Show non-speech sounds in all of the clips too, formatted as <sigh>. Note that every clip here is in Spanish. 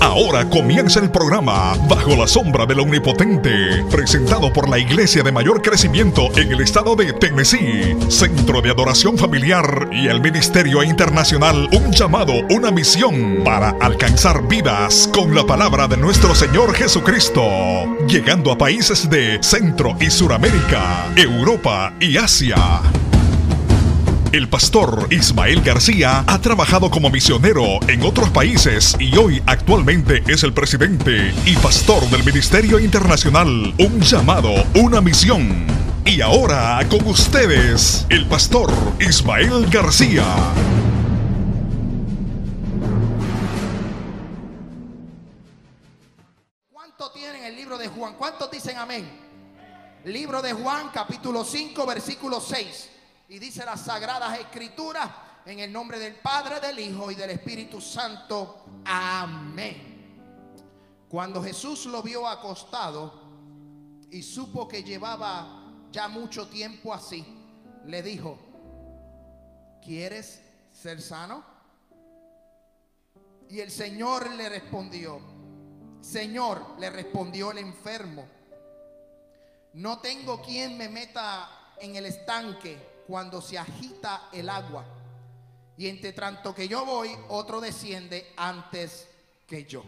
Ahora comienza el programa Bajo la sombra del Omnipotente, presentado por la iglesia de mayor crecimiento en el estado de Tennessee, Centro de Adoración Familiar y el Ministerio Internacional Un llamado, una misión para alcanzar vidas con la palabra de nuestro Señor Jesucristo, llegando a países de Centro y Suramérica, Europa y Asia. El pastor Ismael García ha trabajado como misionero en otros países y hoy actualmente es el presidente y pastor del Ministerio Internacional Un llamado, una misión. Y ahora con ustedes, el pastor Ismael García. ¿Cuánto tienen el libro de Juan? ¿Cuántos dicen amén? Libro de Juan, capítulo 5, versículo 6. Y dice las sagradas escrituras en el nombre del Padre, del Hijo y del Espíritu Santo. Amén. Cuando Jesús lo vio acostado y supo que llevaba ya mucho tiempo así, le dijo, ¿quieres ser sano? Y el Señor le respondió, Señor, le respondió el enfermo, no tengo quien me meta en el estanque cuando se agita el agua. Y entre tanto que yo voy, otro desciende antes que yo.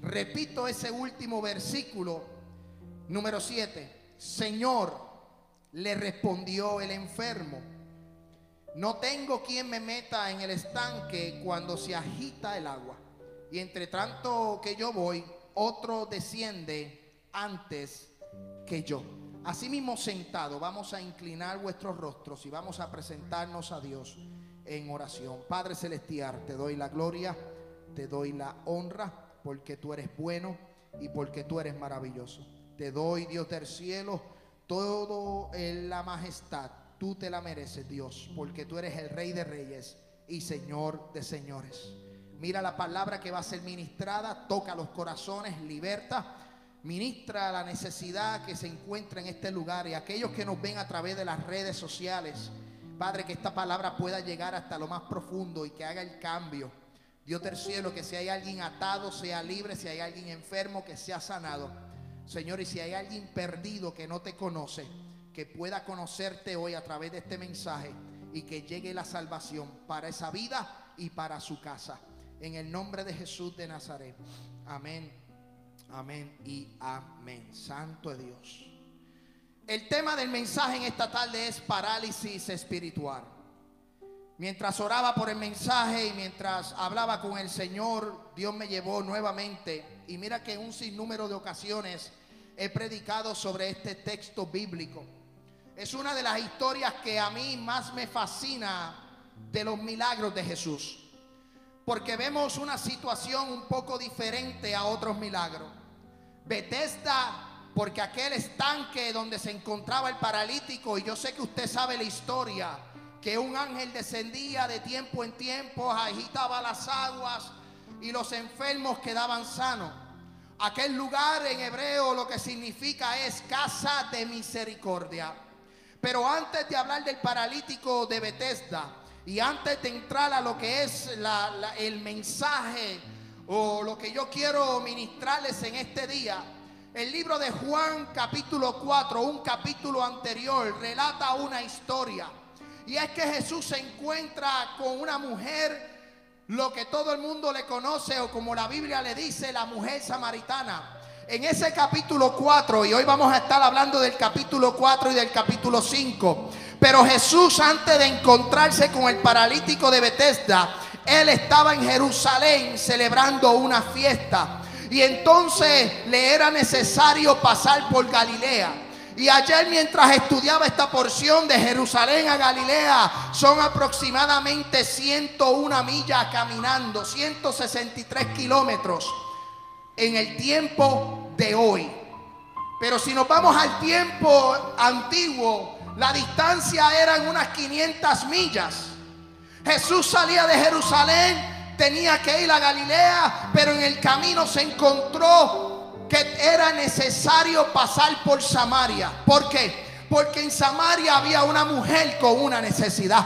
Repito ese último versículo, número 7. Señor, le respondió el enfermo, no tengo quien me meta en el estanque cuando se agita el agua. Y entre tanto que yo voy, otro desciende antes que yo. Asimismo sentado, vamos a inclinar vuestros rostros y vamos a presentarnos a Dios en oración. Padre Celestial, te doy la gloria, te doy la honra, porque tú eres bueno y porque tú eres maravilloso. Te doy, Dios del cielo, todo la majestad. Tú te la mereces, Dios, porque tú eres el Rey de Reyes y Señor de Señores. Mira la palabra que va a ser ministrada, toca los corazones, liberta Ministra la necesidad que se encuentra en este lugar y aquellos que nos ven a través de las redes sociales. Padre, que esta palabra pueda llegar hasta lo más profundo y que haga el cambio. Dios del cielo, que si hay alguien atado, sea libre, si hay alguien enfermo, que sea sanado. Señor, y si hay alguien perdido que no te conoce, que pueda conocerte hoy a través de este mensaje y que llegue la salvación para esa vida y para su casa. En el nombre de Jesús de Nazaret. Amén Amén y amén. Santo Dios. El tema del mensaje en esta tarde es parálisis espiritual. Mientras oraba por el mensaje y mientras hablaba con el Señor, Dios me llevó nuevamente. Y mira que en un sinnúmero de ocasiones he predicado sobre este texto bíblico. Es una de las historias que a mí más me fascina de los milagros de Jesús. Porque vemos una situación un poco diferente a otros milagros. Bethesda porque aquel estanque donde se encontraba el paralítico, y yo sé que usted sabe la historia, que un ángel descendía de tiempo en tiempo, agitaba las aguas y los enfermos quedaban sanos. Aquel lugar en hebreo lo que significa es casa de misericordia. Pero antes de hablar del paralítico de Bethesda y antes de entrar a lo que es el mensaje o lo que yo quiero ministrarles en este día, el libro de Juan capítulo 4, un capítulo anterior, relata una historia. Y es que Jesús se encuentra con una mujer, lo que todo el mundo le conoce o como la Biblia le dice, la mujer samaritana. En ese capítulo 4, y hoy vamos a estar hablando del capítulo 4 y del capítulo 5, pero Jesús antes de encontrarse con el paralítico de Bethesda, él estaba en Jerusalén celebrando una fiesta. Y entonces le era necesario pasar por Galilea. Y ayer mientras estudiaba esta porción de Jerusalén a Galilea, son aproximadamente 101 millas caminando, 163 kilómetros en el tiempo de hoy. Pero si nos vamos al tiempo antiguo, la distancia eran unas 500 millas. Jesús salía de Jerusalén, tenía que ir a Galilea, pero en el camino se encontró que era necesario pasar por Samaria. ¿Por qué? Porque en Samaria había una mujer con una necesidad.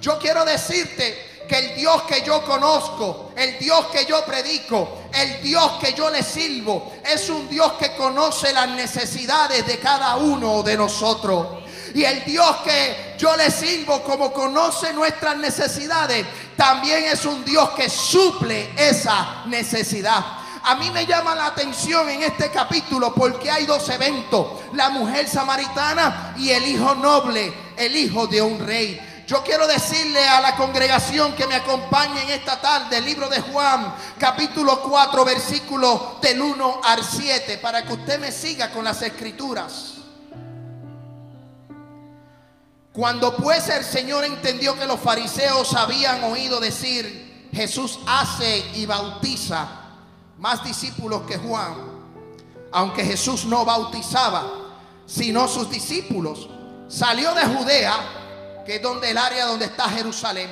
Yo quiero decirte que el Dios que yo conozco, el Dios que yo predico, el Dios que yo le sirvo, es un Dios que conoce las necesidades de cada uno de nosotros. Y el Dios que yo le sirvo, como conoce nuestras necesidades, también es un Dios que suple esa necesidad. A mí me llama la atención en este capítulo porque hay dos eventos, la mujer samaritana y el hijo noble, el hijo de un rey. Yo quiero decirle a la congregación que me acompañe en esta tarde el libro de Juan, capítulo 4, versículo del 1 al 7, para que usted me siga con las escrituras. Cuando pues el Señor entendió que los fariseos habían oído decir, Jesús hace y bautiza más discípulos que Juan, aunque Jesús no bautizaba, sino sus discípulos, salió de Judea que es donde el área donde está Jerusalén,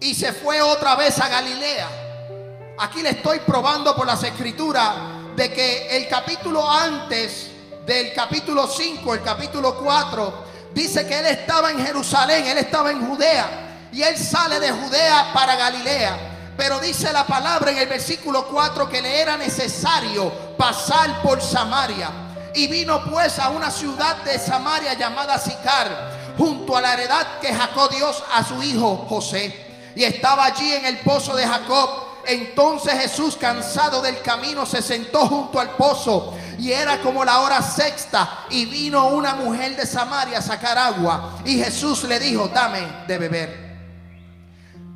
y se fue otra vez a Galilea. Aquí le estoy probando por las escrituras de que el capítulo antes del capítulo 5, el capítulo 4, dice que él estaba en Jerusalén, él estaba en Judea, y él sale de Judea para Galilea. Pero dice la palabra en el versículo 4 que le era necesario pasar por Samaria. Y vino pues a una ciudad de Samaria llamada Sicar junto a la heredad que Jacob dio a su hijo José. Y estaba allí en el pozo de Jacob. Entonces Jesús, cansado del camino, se sentó junto al pozo. Y era como la hora sexta. Y vino una mujer de Samaria a sacar agua. Y Jesús le dijo, dame de beber.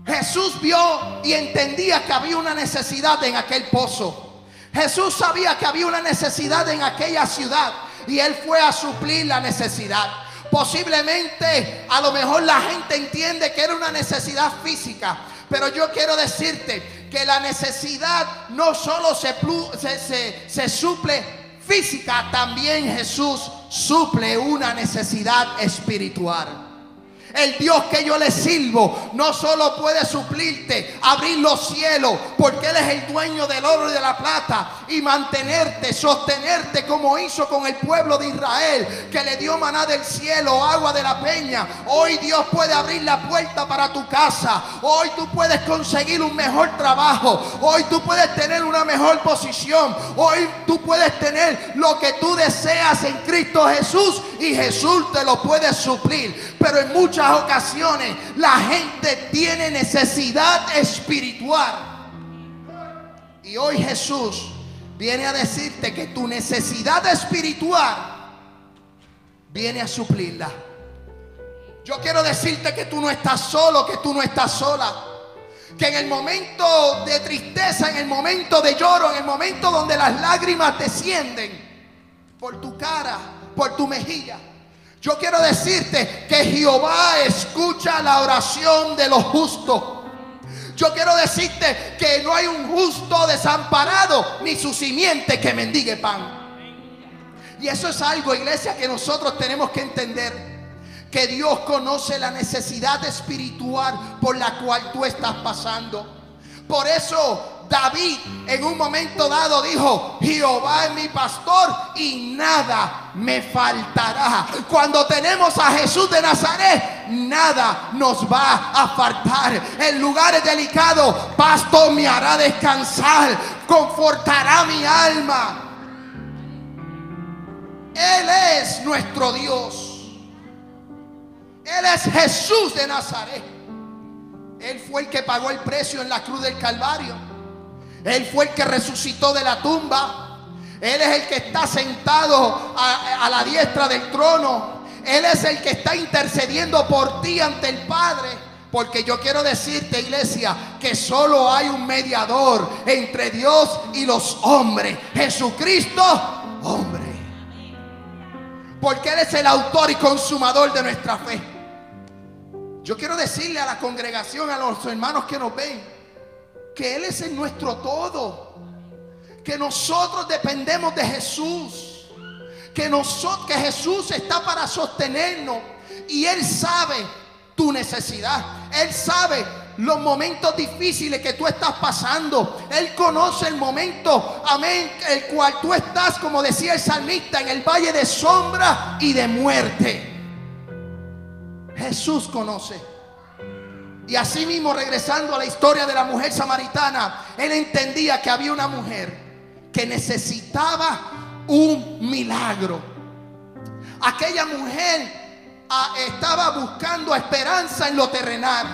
Jesús vio y entendía que había una necesidad en aquel pozo. Jesús sabía que había una necesidad en aquella ciudad. Y él fue a suplir la necesidad. Posiblemente a lo mejor la gente entiende que era una necesidad física. Pero yo quiero decirte que la necesidad no solo se, se, se suple física, también Jesús suple una necesidad espiritual. El Dios que yo le sirvo no solo puede suplirte, abrir los cielos, porque Él es el dueño del oro y de la plata, y mantenerte, sostenerte como hizo con el pueblo de Israel, que le dio maná del cielo, agua de la peña. Hoy Dios puede abrir la puerta para tu casa. Hoy tú puedes conseguir un mejor trabajo. Hoy tú puedes tener una mejor posición. Hoy tú puedes tener lo que tú deseas en Cristo Jesús y Jesús te lo puede suplir. Pero en muchas ocasiones la gente tiene necesidad espiritual. Y hoy Jesús viene a decirte que tu necesidad espiritual viene a suplirla. Yo quiero decirte que tú no estás solo, que tú no estás sola. Que en el momento de tristeza, en el momento de lloro, en el momento donde las lágrimas descienden por tu cara, por tu mejilla, yo quiero decirte que Jehová escucha la oración de los justos. Yo quiero decirte que no hay un justo desamparado ni su simiente que mendigue pan. Y eso es algo, iglesia, que nosotros tenemos que entender. Que Dios conoce la necesidad espiritual por la cual tú estás pasando. Por eso David en un momento dado dijo, Jehová es mi pastor y nada me faltará. Cuando tenemos a Jesús de Nazaret, nada nos va a faltar. En lugares delicados, pasto me hará descansar, confortará mi alma. Él es nuestro Dios. Él es Jesús de Nazaret. Él fue el que pagó el precio en la cruz del Calvario. Él fue el que resucitó de la tumba. Él es el que está sentado a, la diestra del trono. Él es el que está intercediendo por ti ante el Padre. Porque yo quiero decirte, iglesia, que solo hay un mediador entre Dios y los hombres. Jesucristo, hombre. Porque Él es el autor y consumador de nuestra fe. Yo quiero decirle a la congregación, a los hermanos que nos ven, que Él es en nuestro todo, que nosotros dependemos de Jesús, que, que Jesús está para sostenernos y Él sabe tu necesidad, Él sabe los momentos difíciles que tú estás pasando. Él conoce el momento, amén, el cual tú estás, como decía el salmista, en el valle de sombra y de muerte. Jesús conoce. Y así mismo, regresando a la historia de la mujer samaritana, él entendía que había una mujer que necesitaba un milagro. Aquella mujer ah, estaba buscando esperanza en lo terrenal.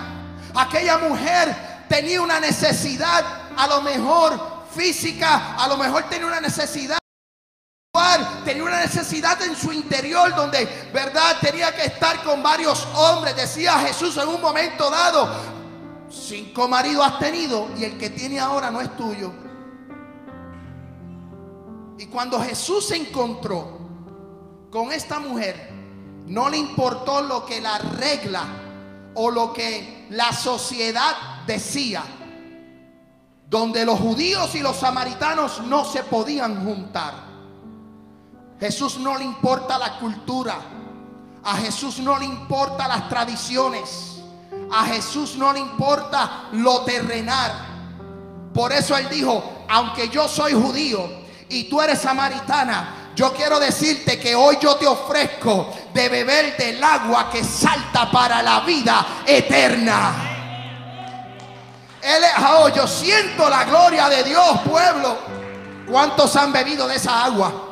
Aquella mujer tenía una necesidad, a lo mejor física, a lo mejor tenía una necesidad tenía una necesidad en su interior donde, verdad, tenía que estar con varios hombres. Decía Jesús en un momento dado, cinco maridos has tenido y el que tiene ahora no es tuyo. Y cuando Jesús se encontró con esta mujer, no le importó lo que la regla o lo que la sociedad decía, donde los judíos y los samaritanos no se podían juntar. Jesús no le importa la cultura. A Jesús no le importa las tradiciones. A Jesús no le importa lo terrenal. Por eso él dijo, aunque yo soy judío y tú eres samaritana, yo quiero decirte que hoy yo te ofrezco de beber del agua que salta para la vida eterna. Él es, oh, yo siento la gloria de Dios, pueblo. ¿Cuántos han bebido de esa agua?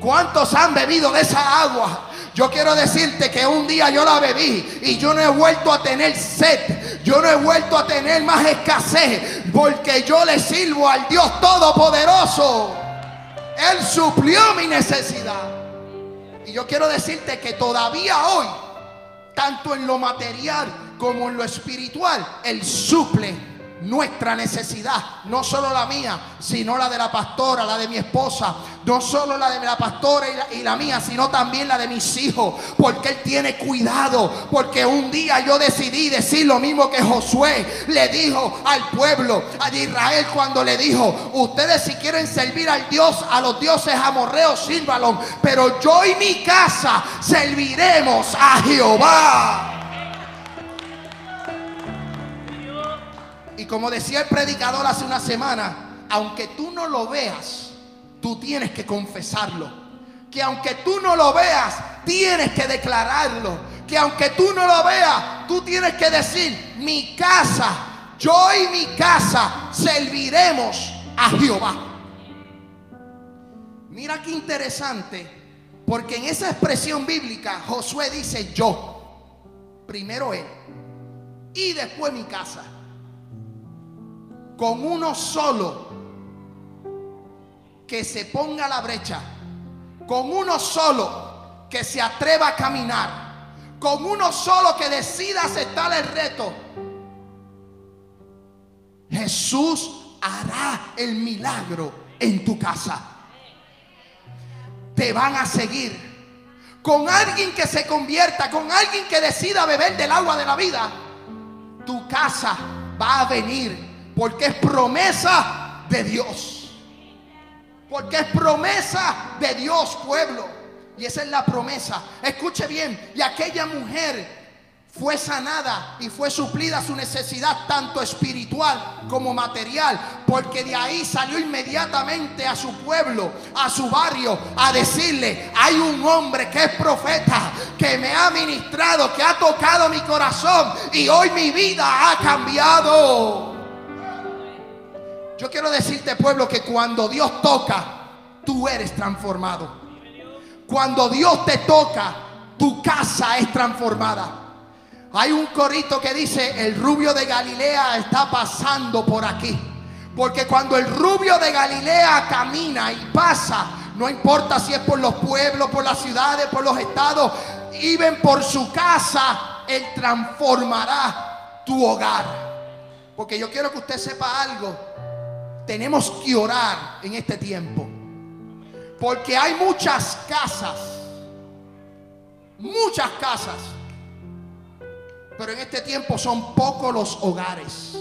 ¿Cuántos han bebido de esa agua? Yo quiero decirte que un día yo la bebí y yo no he vuelto a tener sed. Yo no he vuelto a tener más escasez porque yo le sirvo al Dios Todopoderoso. Él suplió mi necesidad. Y yo quiero decirte que todavía hoy, tanto en lo material como en lo espiritual, Él suple nuestra necesidad, no solo la mía, sino la de la pastora, la de mi esposa, no solo la de la pastora y la, mía, sino también la de mis hijos, porque Él tiene cuidado, porque un día yo decidí decir lo mismo que Josué le dijo al pueblo de Israel cuando le dijo, ustedes si quieren servir al Dios, a los dioses amorreos, sírvalon, pero yo y mi casa serviremos a Jehová. Y como decía el predicador hace una semana, aunque tú no lo veas, tú tienes que confesarlo. Que aunque tú no lo veas, tienes que declararlo. Que aunque tú no lo veas, tú tienes que decir, mi casa, yo y mi casa serviremos a Jehová. Mira qué interesante, porque en esa expresión bíblica Josué dice yo, primero él y después mi casa con uno solo que se ponga la brecha, con uno solo que se atreva a caminar, con uno solo que decida aceptar el reto, Jesús hará el milagro en tu casa. Te van a seguir. Con alguien que se convierta, con alguien que decida beber del agua de la vida, tu casa va a venir porque es promesa de Dios. Porque es promesa de Dios, pueblo. Y esa es la promesa. Escuche bien. Y aquella mujer fue sanada y fue suplida su necesidad tanto espiritual como material, porque de ahí salió inmediatamente a su pueblo, a su barrio, a decirle, hay un hombre que es profeta, que me ha ministrado, que ha tocado mi corazón y hoy mi vida ha cambiado. Yo quiero decirte, pueblo, que cuando Dios toca, tú eres transformado. Cuando Dios te toca, tu casa es transformada. Hay un corito que dice, el rubio de Galilea está pasando por aquí. Porque cuando el rubio de Galilea camina y pasa, no importa si es por los pueblos, por las ciudades, por los estados, y ven por su casa, Él transformará tu hogar. Porque yo quiero que usted sepa algo tenemos que orar en este tiempo. Porque hay muchas casas, muchas casas, pero en este tiempo son pocos los hogares.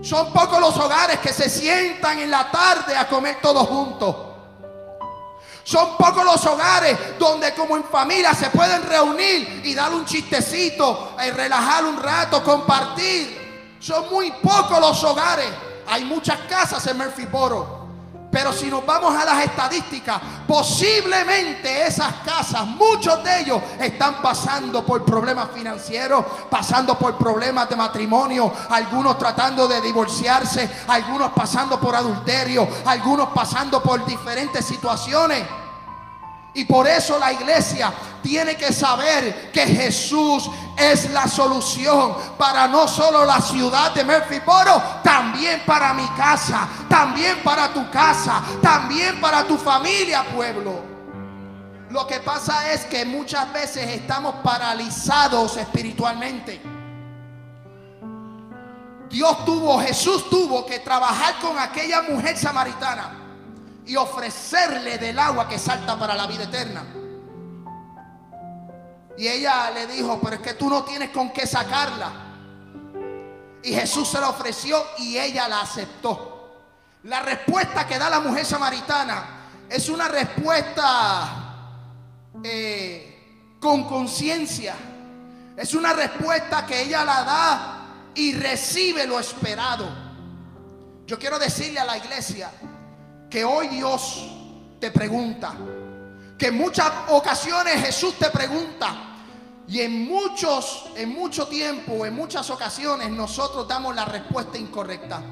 Son pocos los hogares que se sientan en la tarde a comer todos juntos. Son pocos los hogares donde como en familia se pueden reunir y dar un chistecito, y relajar un rato, compartir. Son muy pocos los hogares hay muchas casas en Murphyboro, Pero si nos vamos a las estadísticas, posiblemente esas casas, muchos de ellos están pasando por problemas financieros, pasando por problemas de matrimonio, algunos tratando de divorciarse, algunos pasando por adulterio, algunos pasando por diferentes situaciones. Y por eso la iglesia tiene que saber que Jesús es la solución para no solo la ciudad de Murphyboro, también para mi casa, también para tu casa, también para tu familia, pueblo. Lo que pasa es que muchas veces estamos paralizados espiritualmente. Dios tuvo, Jesús tuvo que trabajar con aquella mujer samaritana y ofrecerle del agua que salta para la vida eterna. Y ella le dijo, pero es que tú no tienes con qué sacarla. Y Jesús se la ofreció y ella la aceptó. La respuesta que da la mujer samaritana es una respuesta eh, con conciencia. Es una respuesta que ella la da y recibe lo esperado. Yo quiero decirle a la iglesia, que hoy Dios te pregunta, que en muchas ocasiones Jesús te pregunta, y en muchos, en mucho tiempo, en muchas ocasiones nosotros damos la respuesta incorrecta.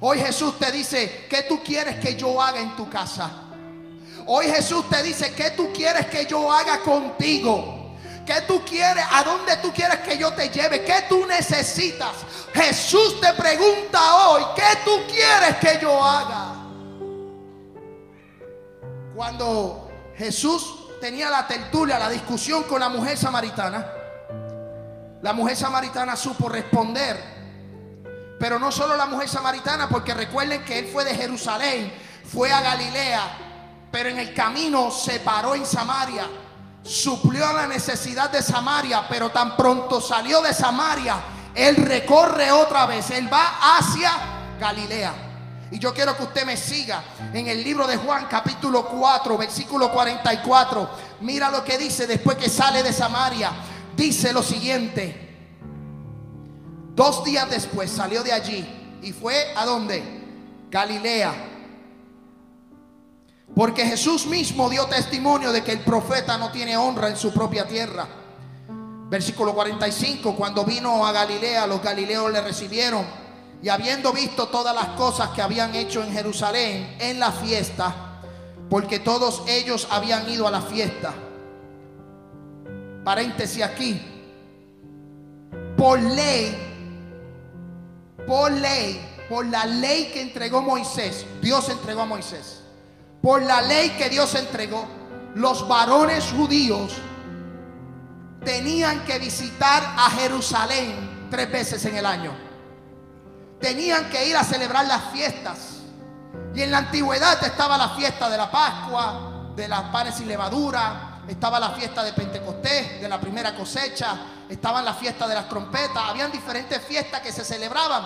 Hoy Jesús te dice, ¿qué tú quieres que yo haga en tu casa? Hoy Jesús te dice, ¿qué tú quieres que yo haga contigo? ¿Qué tú quieres? ¿A dónde tú quieres que yo te lleve? ¿Qué tú necesitas? Jesús te pregunta hoy, ¿qué tú quieres que yo haga? Cuando Jesús tenía la tertulia, la discusión con la mujer samaritana, la mujer samaritana supo responder. Pero no solo la mujer samaritana, porque recuerden que él fue de Jerusalén, fue a Galilea, pero en el camino se paró en Samaria, suplió la necesidad de Samaria, pero tan pronto salió de Samaria, él recorre otra vez, él va hacia Galilea. Y yo quiero que usted me siga en el libro de Juan capítulo 4, versículo 44. Mira lo que dice después que sale de Samaria. Dice lo siguiente. Dos días después salió de allí y fue a dónde? Galilea. Porque Jesús mismo dio testimonio de que el profeta no tiene honra en su propia tierra. Versículo 45, cuando vino a Galilea, los galileos le recibieron y habiendo visto todas las cosas que habían hecho en Jerusalén en la fiesta, porque todos ellos habían ido a la fiesta. Paréntesis aquí. Por ley, por ley, por la ley que entregó Moisés, Dios entregó a Moisés. Por la ley que Dios entregó, los varones judíos tenían que visitar a Jerusalén tres veces en el año tenían que ir a celebrar las fiestas. Y en la antigüedad estaba la fiesta de la Pascua, de las panes y levadura, estaba la fiesta de Pentecostés, de la primera cosecha, estaban las fiestas de las trompetas, habían diferentes fiestas que se celebraban.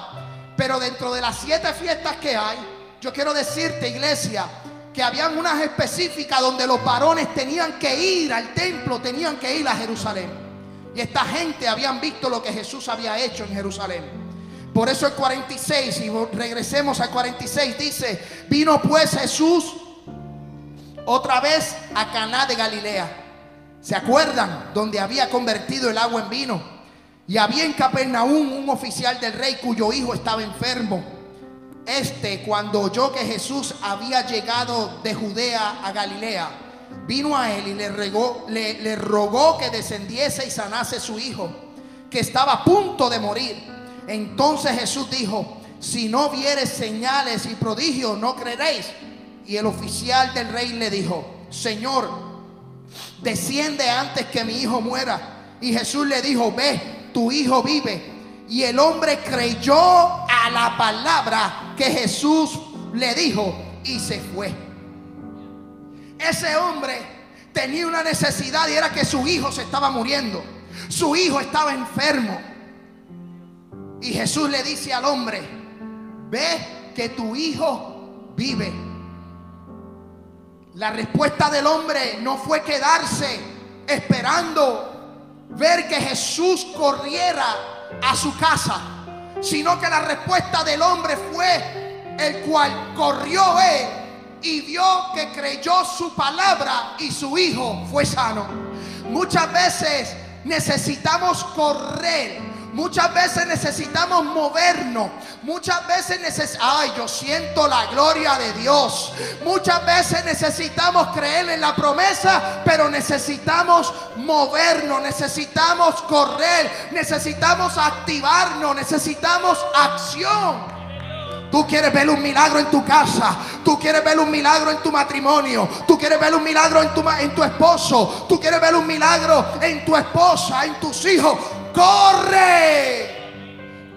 Pero dentro de las siete fiestas que hay, yo quiero decirte, iglesia, que habían unas específicas donde los varones tenían que ir al templo, tenían que ir a Jerusalén. Y esta gente habían visto lo que Jesús había hecho en Jerusalén. Por eso el 46, y regresemos al 46, dice, vino pues Jesús otra vez a Caná de Galilea. ¿Se acuerdan? Donde había convertido el agua en vino. Y había en Capernaum un oficial del rey cuyo hijo estaba enfermo. Este, cuando oyó que Jesús había llegado de Judea a Galilea, vino a él y le, le, le rogó que descendiese y sanase su hijo, que estaba a punto de morir. Entonces Jesús dijo, si no vieres señales y prodigios, no creeréis. Y el oficial del rey le dijo, Señor, desciende antes que mi hijo muera. Y Jesús le dijo, ve, tu hijo vive. Y el hombre creyó a la palabra que Jesús le dijo y se fue. Ese hombre tenía una necesidad y era que su hijo se estaba muriendo. Su hijo estaba enfermo. Y Jesús le dice al hombre, ve que tu hijo vive. La respuesta del hombre no fue quedarse esperando ver que Jesús corriera a su casa, sino que la respuesta del hombre fue el cual corrió él y vio que creyó su palabra y su hijo fue sano. Muchas veces necesitamos correr Muchas veces necesitamos movernos. Muchas veces necesitamos, ay, yo siento la gloria de Dios. Muchas veces necesitamos creer en la promesa, pero necesitamos movernos, necesitamos correr, necesitamos activarnos, necesitamos acción. Tú quieres ver un milagro en tu casa. Tú quieres ver un milagro en tu matrimonio. Tú quieres ver un milagro en tu, en tu esposo. Tú quieres ver un milagro en tu esposa, en tus hijos corre,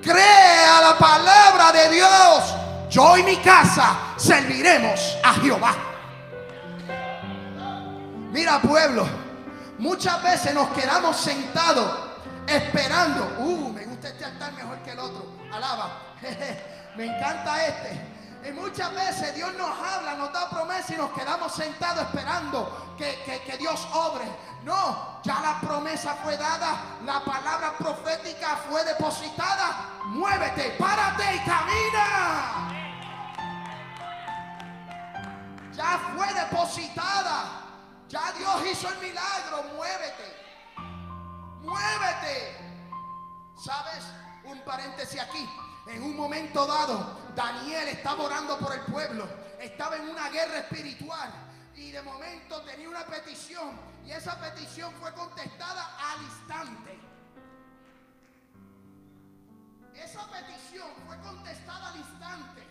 crea la palabra de Dios. Yo y mi casa serviremos a Jehová. Mira pueblo, muchas veces nos quedamos sentados esperando. Uh, me gusta este altar mejor que el otro. Alaba. <laughs> me encanta este. Y muchas veces Dios nos habla, nos da promesa y nos quedamos sentados esperando que, que, Dios obre. No, ya la promesa fue dada, la palabra profética fue depositada. Muévete, párate y camina. Ya fue depositada. Ya Dios hizo el milagro. Muévete. Muévete. ¿Sabes? Un paréntesis aquí. En un momento dado, Daniel estaba orando por el pueblo. Estaba en una guerra espiritual. Y de momento tenía una petición. Y esa petición fue contestada al instante. Esa petición fue contestada al instante.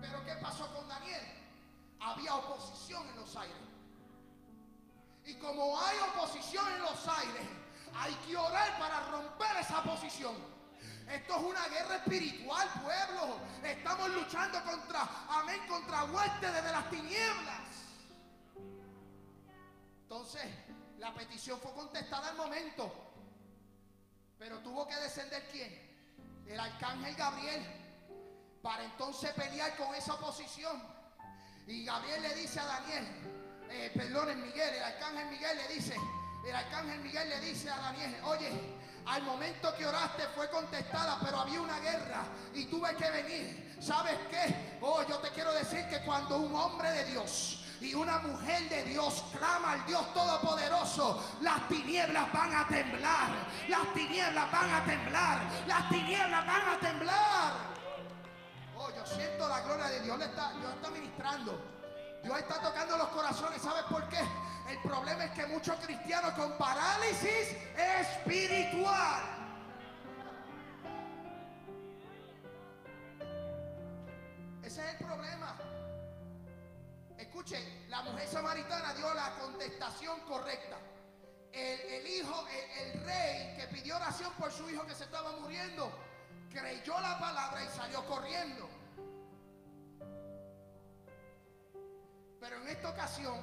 Pero ¿qué pasó con Daniel? Había oposición en los aires. Y como hay oposición en los aires, hay que orar para romper esa posición. Esto es una guerra espiritual, pueblo. Estamos luchando contra, amén, contra huestes desde las tinieblas. Entonces, la petición fue contestada al momento. Pero tuvo que descender quién? El arcángel Gabriel. Para entonces pelear con esa oposición. Y Gabriel le dice a Daniel, eh, perdón, Miguel, el arcángel Miguel le dice, el arcángel Miguel le dice a Daniel, oye, al momento que oraste fue contestada, pero había una guerra y tuve que venir. ¿Sabes qué? Oh, yo te quiero decir que cuando un hombre de Dios y una mujer de Dios clama al Dios Todopoderoso, las tinieblas van a temblar, las tinieblas van a temblar, las tinieblas van a temblar. Oh, yo siento la gloria de Dios, está, Dios está ministrando, Dios está tocando los corazones, ¿sabes por qué? El problema es que muchos cristianos con parálisis espiritual. Ese es el problema. Escuchen, la mujer samaritana dio la contestación correcta. El, hijo, el rey que pidió oración por su hijo que se estaba muriendo, creyó la palabra y salió corriendo. Pero en esta ocasión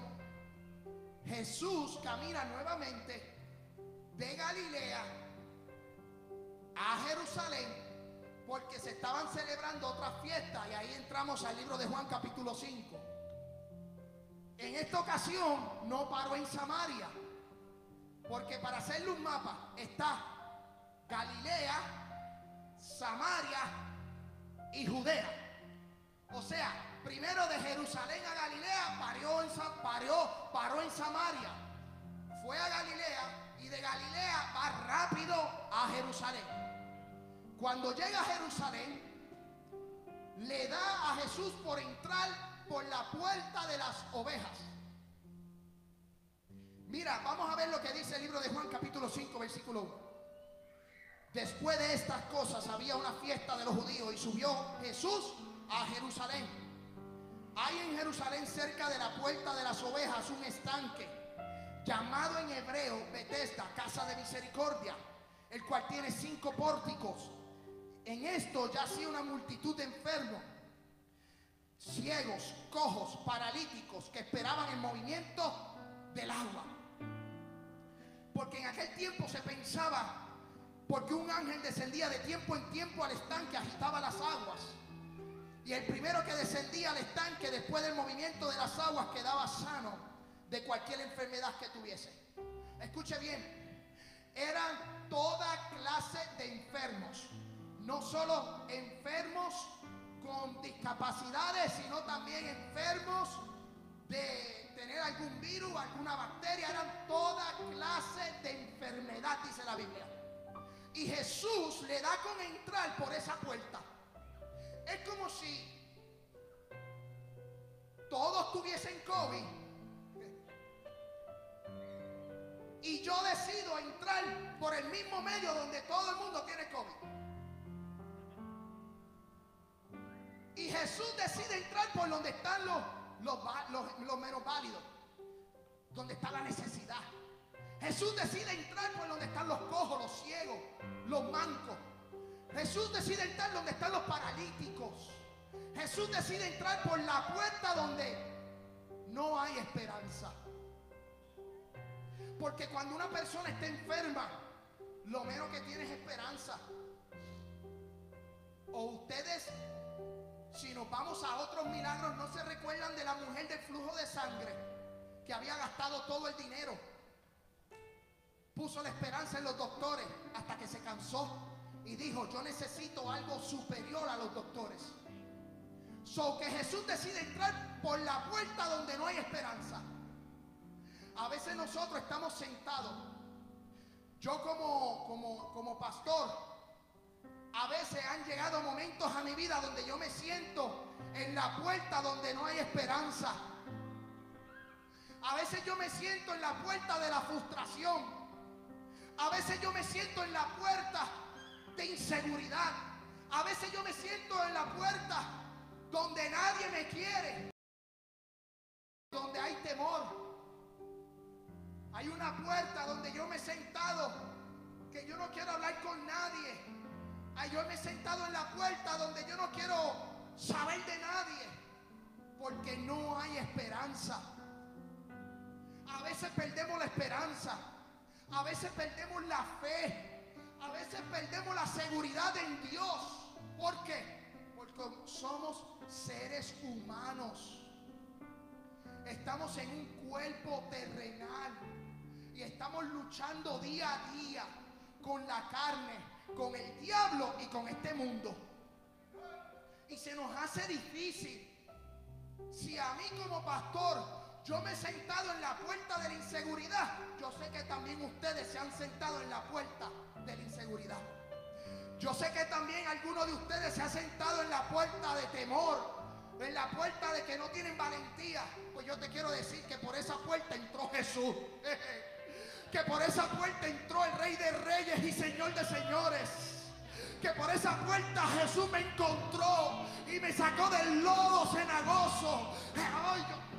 Jesús camina nuevamente de Galilea a Jerusalén porque se estaban celebrando otras fiestas y ahí entramos al libro de Juan capítulo 5. En esta ocasión no paró en Samaria, porque para hacerle un mapa está Galilea, Samaria y Judea. O sea, primero de Jerusalén a Galilea paró en, paró en Samaria. Fue a Galilea y de Galilea va rápido a Jerusalén. Cuando llega a Jerusalén, le da a Jesús por entrar por la puerta de las ovejas. Mira, vamos a ver lo que dice el libro de Juan capítulo 5, versículo 1. Después de estas cosas había una fiesta de los judíos y subió Jesús a Jerusalén. Hay en Jerusalén cerca de la puerta de las ovejas un estanque llamado en hebreo Bethesda, casa de misericordia, el cual tiene cinco pórticos. En esto yacía una multitud de enfermos, ciegos, cojos, paralíticos que esperaban el movimiento del agua. Porque en aquel tiempo se pensaba, porque un ángel descendía de tiempo en tiempo al estanque, agitaba las aguas y el primero que descendía al estanque después del movimiento de las aguas quedaba sano de cualquier enfermedad que tuviese. Escuche bien, eran toda clase de enfermos, no solo enfermos con discapacidad discapacidades, sino también enfermos de tener algún virus, alguna bacteria, eran toda clase de enfermedad, dice la Biblia. Y Jesús le da con entrar por esa puerta. Es como si todos tuviesen COVID y yo decido entrar por el mismo medio donde todo el mundo tiene COVID. Y Jesús decide entrar por donde están los, los, menos válidos, donde está la necesidad. Jesús decide entrar por donde están los cojos, los ciegos, los mancos. Jesús decide entrar donde están los paralíticos. Jesús decide entrar por la puerta donde no hay esperanza. Porque cuando una persona está enferma, lo menos que tiene es esperanza. O ustedes, si nos vamos a otros milagros, no se recuerdan de la mujer del flujo de sangre que había gastado todo el dinero. Puso la esperanza en los doctores hasta que se cansó y dijo, yo necesito algo superior a los doctores. So que Jesús decide entrar por la puerta donde no hay esperanza. A veces nosotros estamos sentados. Yo como, como, como pastor, a veces han llegado momentos a mi vida donde yo me siento en la puerta donde no hay esperanza. A veces yo me siento en la puerta de la frustración. A veces yo me siento en la puerta de inseguridad. A veces yo me siento en la puerta donde nadie me quiere, donde hay temor. Hay una puerta donde yo me he sentado que yo no quiero hablar con nadie. Ay, yo me he sentado en la puerta donde yo no quiero saber de nadie, porque no hay esperanza. A veces perdemos la esperanza, a veces perdemos la fe, a veces perdemos la seguridad en Dios. ¿Por qué? somos seres humanos. Estamos en un cuerpo terrenal y estamos luchando día a día con la carne, con el diablo y con este mundo. Y se nos hace difícil. Si a mí como pastor yo me he sentado en la puerta de la inseguridad, yo sé que también ustedes se han sentado en la puerta de la inseguridad. Yo sé que también algunos de ustedes se han sentado en la puerta de temor, en la puerta de que no tienen valentía. Pues yo te quiero decir que por esa puerta entró Jesús. <laughs> que por esa puerta entró el Rey de Reyes y Señor de Señores. Que por esa puerta Jesús me encontró y me sacó del lodo cenagoso. Yo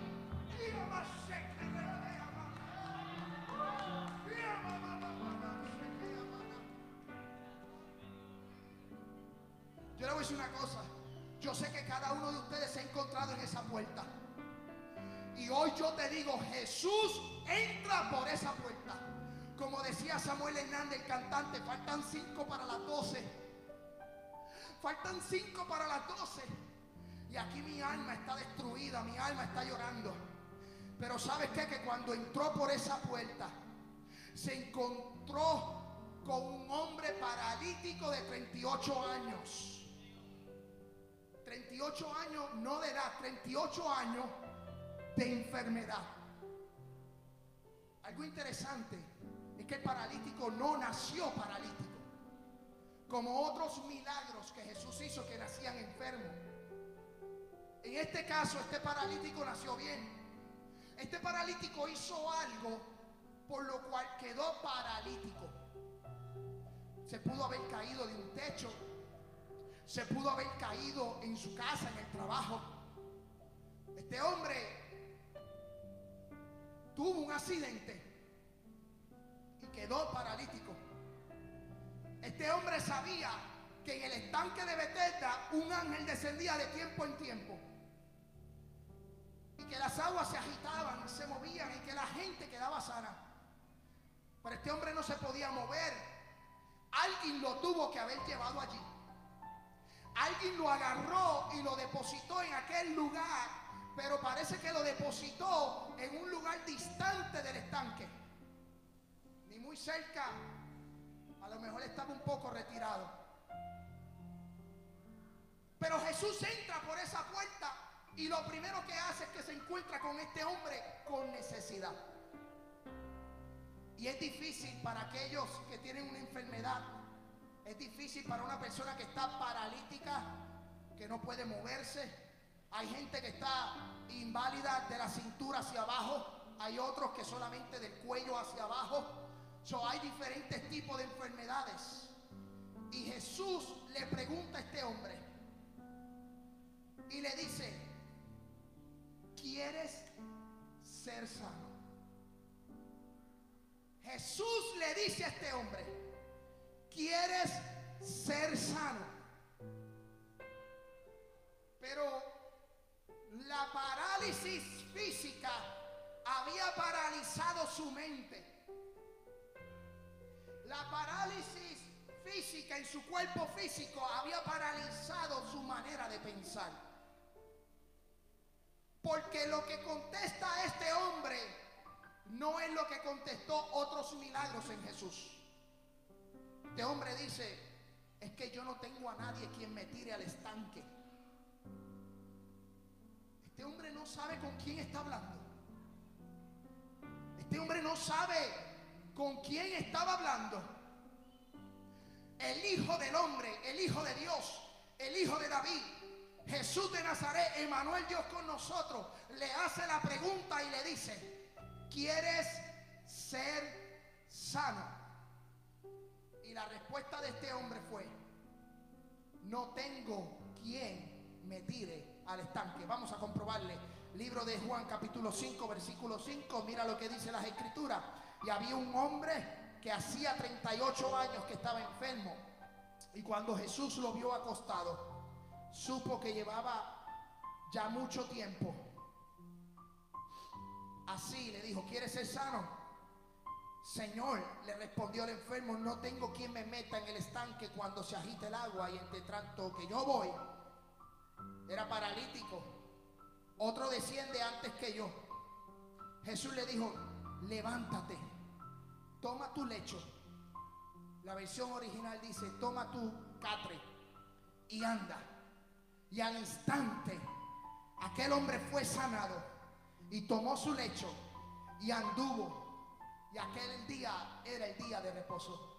una cosa. Yo sé que cada uno de ustedes se ha encontrado en esa puerta. Y hoy yo te digo, Jesús entra por esa puerta. Como decía Samuel Hernández, el cantante, faltan cinco para las doce. Faltan cinco para las doce. Y aquí mi alma está destruida, mi alma está llorando. Pero ¿sabes qué? Que cuando entró por esa puerta, se encontró con un hombre paralítico de 38 años. 38 años no de edad, 38 años de enfermedad. Algo interesante es que el paralítico no nació paralítico, como otros milagros que Jesús hizo que nacían enfermos. En este caso, este paralítico nació bien. Este paralítico hizo algo por lo cual quedó paralítico. Se pudo haber caído de un techo, se pudo haber caído en su casa, en el trabajo. Este hombre tuvo un accidente y quedó paralítico. Este hombre sabía que en el estanque de Bethesda un ángel descendía de tiempo en tiempo. Y que las aguas se agitaban, se movían y que la gente quedaba sana. Pero este hombre no se podía mover. Alguien lo tuvo que haber llevado allí. Alguien lo agarró y lo depositó en aquel lugar, pero parece que lo depositó en un lugar distante del estanque. Ni muy cerca, a lo mejor estaba un poco retirado. Pero Jesús entra por esa puerta y lo primero que hace es que se encuentra con este hombre con necesidad. Y es difícil para aquellos que tienen una enfermedad. Es difícil para una persona que está paralítica, que no puede moverse. Hay gente que está inválida de la cintura hacia abajo. Hay otros que solamente del cuello hacia abajo. Hay diferentes tipos de enfermedades. Y Jesús le pregunta a este hombre y le dice, ¿quieres ser sano? Jesús le dice a este hombre, ¿quieres ser sano? Pero la parálisis física había paralizado su mente. La parálisis física en su cuerpo físico había paralizado su manera de pensar. Porque lo que contesta este hombre no es lo que contestó otros milagros en Jesús. Este hombre dice, es que yo no tengo a nadie quien me tire al estanque. Este hombre no sabe con quién está hablando. Este hombre no sabe con quién estaba hablando. El Hijo del Hombre, el Hijo de Dios, el Hijo de David, Jesús de Nazaret, Emanuel Dios con nosotros, le hace la pregunta y le dice, ¿quieres ser sano? La respuesta de este hombre fue, no tengo quien me tire al estanque. Vamos a comprobarle. Libro de Juan capítulo 5, versículo 5, mira lo que dice las escrituras. Y había un hombre que hacía 38 años que estaba enfermo. Y cuando Jesús lo vio acostado, supo que llevaba ya mucho tiempo Así le dijo, ¿quieres ser sano? Señor, le respondió el enfermo, no tengo quien me meta en el estanque cuando se agita el agua y entre tanto que yo voy, era paralítico. Otro desciende antes que yo. Jesús le dijo, levántate, toma tu lecho. La versión original dice, toma tu catre y anda. Y al instante, aquel hombre fue sanado y tomó su lecho y anduvo. Y aquel día era el día de reposo.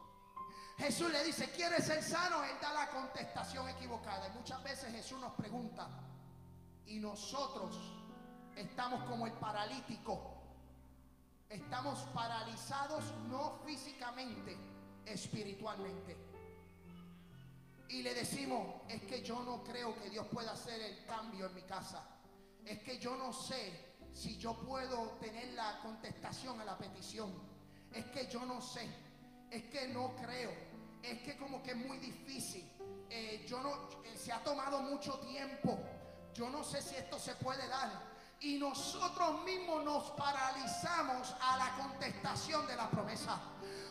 Jesús le dice, ¿quieres ser sano? Él da la contestación equivocada. Y muchas veces Jesús nos pregunta, y nosotros estamos como el paralítico. Estamos paralizados no físicamente, espiritualmente. Y le decimos, es que yo no creo que Dios pueda hacer el cambio en mi casa. Es que yo no sé si yo puedo tener la contestación a la petición. Es que yo no sé, es que no creo, es que como que es muy difícil. Eh, yo no, eh, se ha tomado mucho tiempo. Yo no sé si esto se puede dar. Y nosotros mismos nos paralizamos a la contestación de la promesa.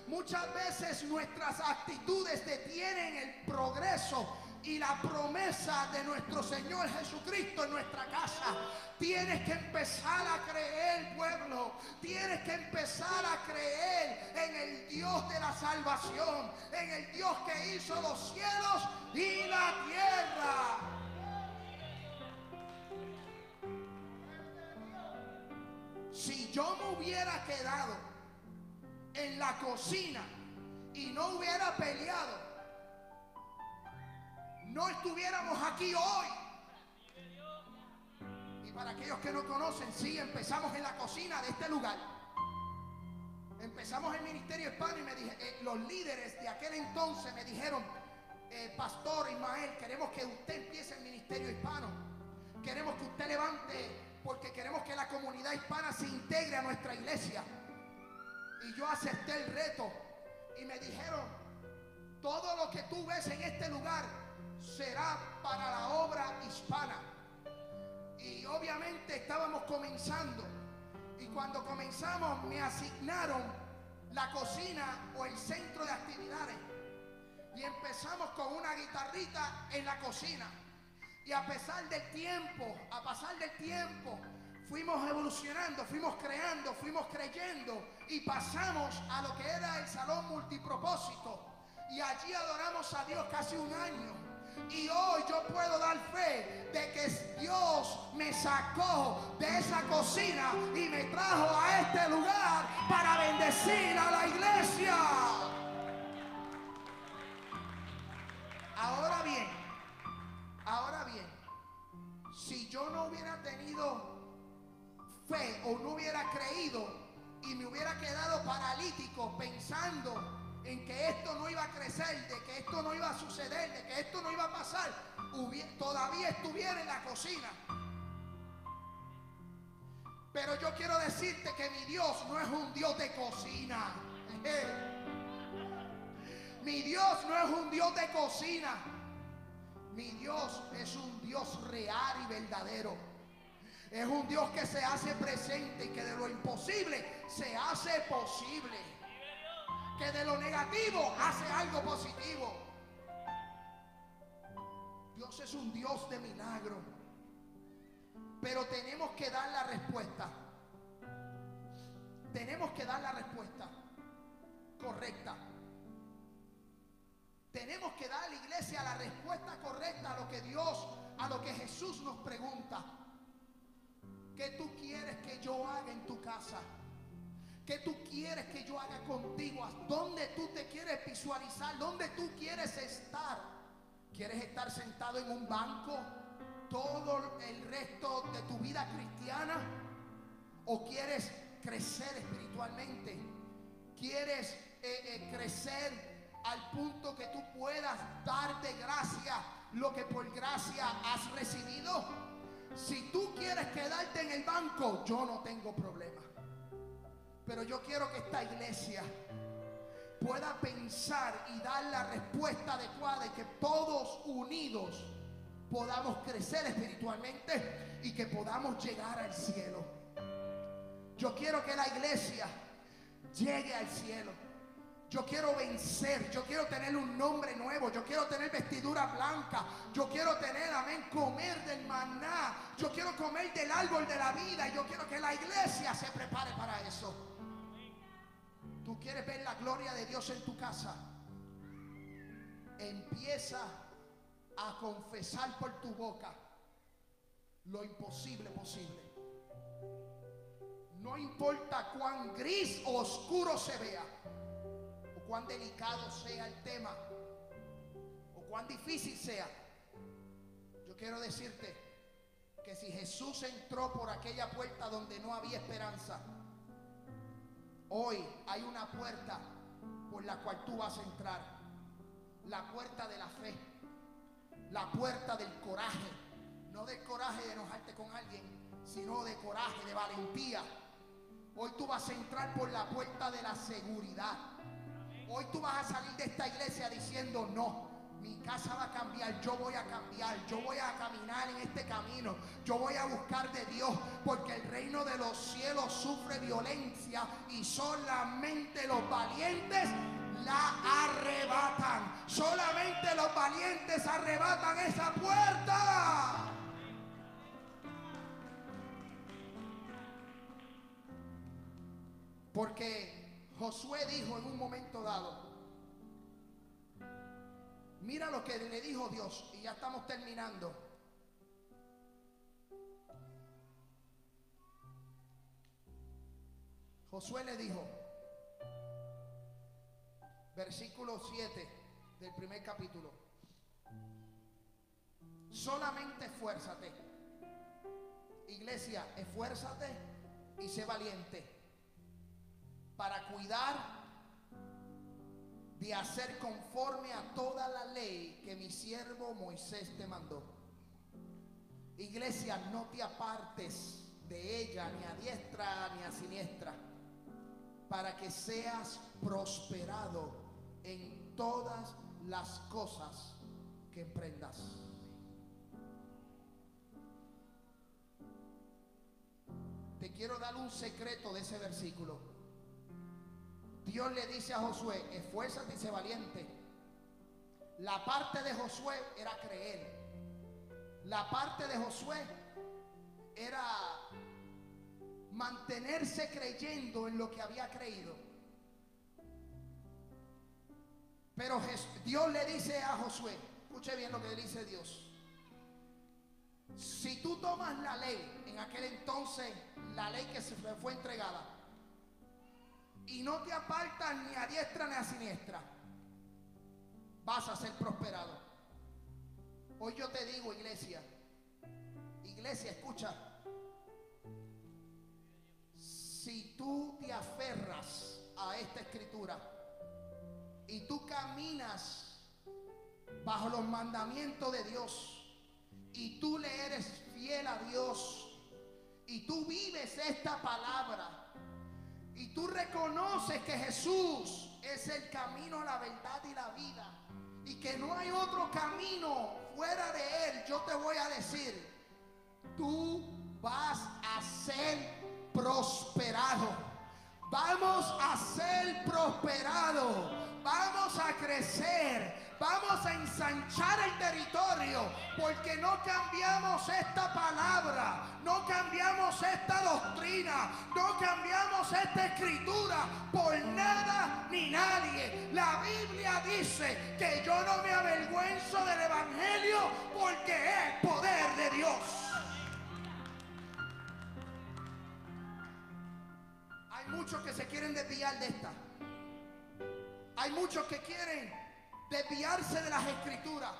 Muchas veces nuestras actitudes detienen el progreso y la promesa de nuestro Señor Jesucristo en nuestra casa. Tienes que empezar a creer, pueblo. Tienes que empezar a creer en el Dios de la salvación, en el Dios que hizo los cielos y la tierra. Si yo me hubiera quedado en la cocina y no hubiera peleado, no estuviéramos aquí hoy. Y para aquellos que no conocen, sí, empezamos en la cocina de este lugar. Empezamos el ministerio hispano y me dije, eh, los líderes de aquel entonces me dijeron, eh, Pastor Ismael, queremos que usted empiece el ministerio hispano. Queremos que usted levante, porque queremos que la comunidad hispana se integre a nuestra iglesia. Y yo acepté el reto. Y me dijeron, todo lo que tú ves en este lugar será para la obra hispana. Y obviamente estábamos comenzando. Y cuando comenzamos me asignaron la cocina o el centro de actividades. Y empezamos con una guitarrita en la cocina. Y a pesar del tiempo, a pasar del tiempo, fuimos evolucionando, fuimos creando, fuimos creyendo y pasamos a lo que era el salón multipropósito. Y allí adoramos a Dios casi un año. Y hoy yo puedo dar fe de que Dios me sacó de esa cocina y me trajo a este lugar para bendecir a la iglesia. Ahora bien, ahora bien, si yo no hubiera tenido fe o no hubiera creído y me hubiera quedado paralítico pensando en que esto no iba a crecer, de que esto no iba a suceder, de que esto no iba a pasar, todavía estuviera en la cocina. Pero yo quiero decirte que mi Dios no es un Dios de cocina. <laughs> Mi Dios no es un Dios de cocina. Mi Dios es un Dios real y verdadero. Es un Dios que se hace presente y que de lo imposible se hace posible que de lo negativo hace algo positivo. Dios es un Dios de milagro. Pero tenemos que dar la respuesta. Tenemos que dar la respuesta correcta. Tenemos que dar a la iglesia la respuesta correcta a lo que Dios, a lo que Jesús nos pregunta. ¿Qué tú quieres que yo haga en tu casa? ¿Qué tú quieres que yo haga contigo? ¿Dónde tú te quieres visualizar? ¿Dónde tú quieres estar? ¿Quieres estar sentado en un banco todo el resto de tu vida cristiana? ¿O quieres crecer espiritualmente? ¿Quieres eh, eh, crecer al punto que tú puedas dar de gracia lo que por gracia has recibido? Si tú quieres quedarte en el banco, yo no tengo problema. Pero yo quiero que esta iglesia pueda pensar y dar la respuesta adecuada y que todos unidos podamos crecer espiritualmente y que podamos llegar al cielo. Yo quiero que la iglesia llegue al cielo. Yo quiero vencer, yo quiero tener un nombre nuevo, yo quiero tener vestidura blanca, yo quiero tener, amén, comer del maná, yo quiero comer del árbol de la vida y yo quiero que la iglesia se prepare para eso. Quieres ver la gloria de Dios en tu casa. Empieza a confesar por tu boca lo imposible posible. No importa cuán gris o oscuro se vea, o cuán delicado sea el tema, o cuán difícil sea. Yo quiero decirte que si Jesús entró por aquella puerta donde no había esperanza, Hoy hay una puerta por la cual tú vas a entrar. La puerta de la fe. La puerta del coraje. No del coraje de enojarte con alguien, sino de coraje, de valentía. Hoy tú vas a entrar por la puerta de la seguridad. Hoy tú vas a salir de esta iglesia diciendo no. Mi casa va a cambiar, yo voy a cambiar, yo voy a caminar en este camino, yo voy a buscar de Dios, porque el reino de los cielos sufre violencia y solamente los valientes la arrebatan. Solamente los valientes arrebatan esa puerta. Porque Josué dijo en un momento dado, Mira lo que le dijo Dios y ya estamos terminando. Josué le dijo, versículo 7 del primer capítulo, solamente esfuérzate. Iglesia, esfuérzate y sé valiente para cuidar de hacer conforme a toda la ley que mi siervo Moisés te mandó. Iglesia, no te apartes de ella ni a diestra ni a siniestra, para que seas prosperado en todas las cosas que emprendas. Te quiero dar un secreto de ese versículo. Dios le dice a Josué, esfuérzate y sé valiente. La parte de Josué era creer. La parte de Josué era mantenerse creyendo en lo que había creído. Pero Dios le dice a Josué, Escuche bien lo que dice Dios. Si tú tomas la ley, en aquel entonces la ley que se fue entregada, y no te apartas ni a diestra ni a siniestra, vas a ser prosperado. Hoy yo te digo, iglesia, iglesia, escucha, si tú te aferras a esta escritura y tú caminas bajo los mandamientos de Dios y tú le eres fiel a Dios y tú vives esta palabra y tú reconoces que Jesús es el camino, la verdad y la vida y que no hay otro camino fuera de él, yo te voy a decir, tú vas a ser prosperado. Vamos a ser prosperados. Vamos a crecer. Vamos a ensanchar el territorio porque no cambiamos esta palabra, no cambiamos esta doctrina, no cambiamos esta escritura por nada ni nadie. La Biblia dice que yo no me avergüenzo del Evangelio porque es poder de Dios. muchos que se quieren desviar de esta. Hay muchos que quieren desviarse de las escrituras.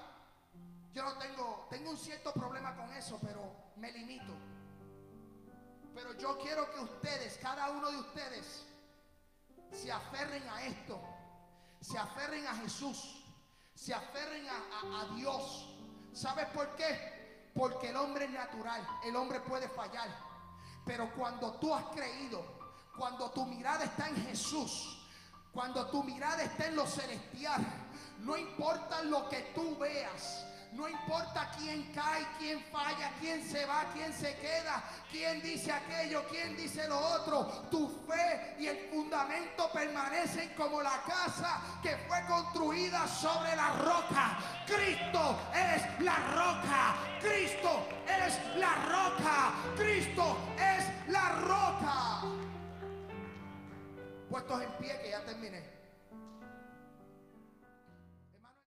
Yo no tengo, tengo un cierto problema con eso, pero me limito. Pero yo quiero que ustedes, cada uno de ustedes, se aferren a esto, se aferren a Jesús, se aferren a, a Dios. ¿Sabes por qué? Porque el hombre es natural, el hombre puede fallar. Pero cuando tú has creído cuando tu mirada está en Jesús, cuando tu mirada está en lo celestial, no importa lo que tú veas. No importa quién cae, quién falla, quién se va, quién se queda, quién dice aquello, quién dice lo otro. Tu fe y el fundamento permanecen como la casa que fue construida sobre la roca. Cristo es la roca. Cristo es la roca. Cristo es la roca puestos en pie que ya terminé.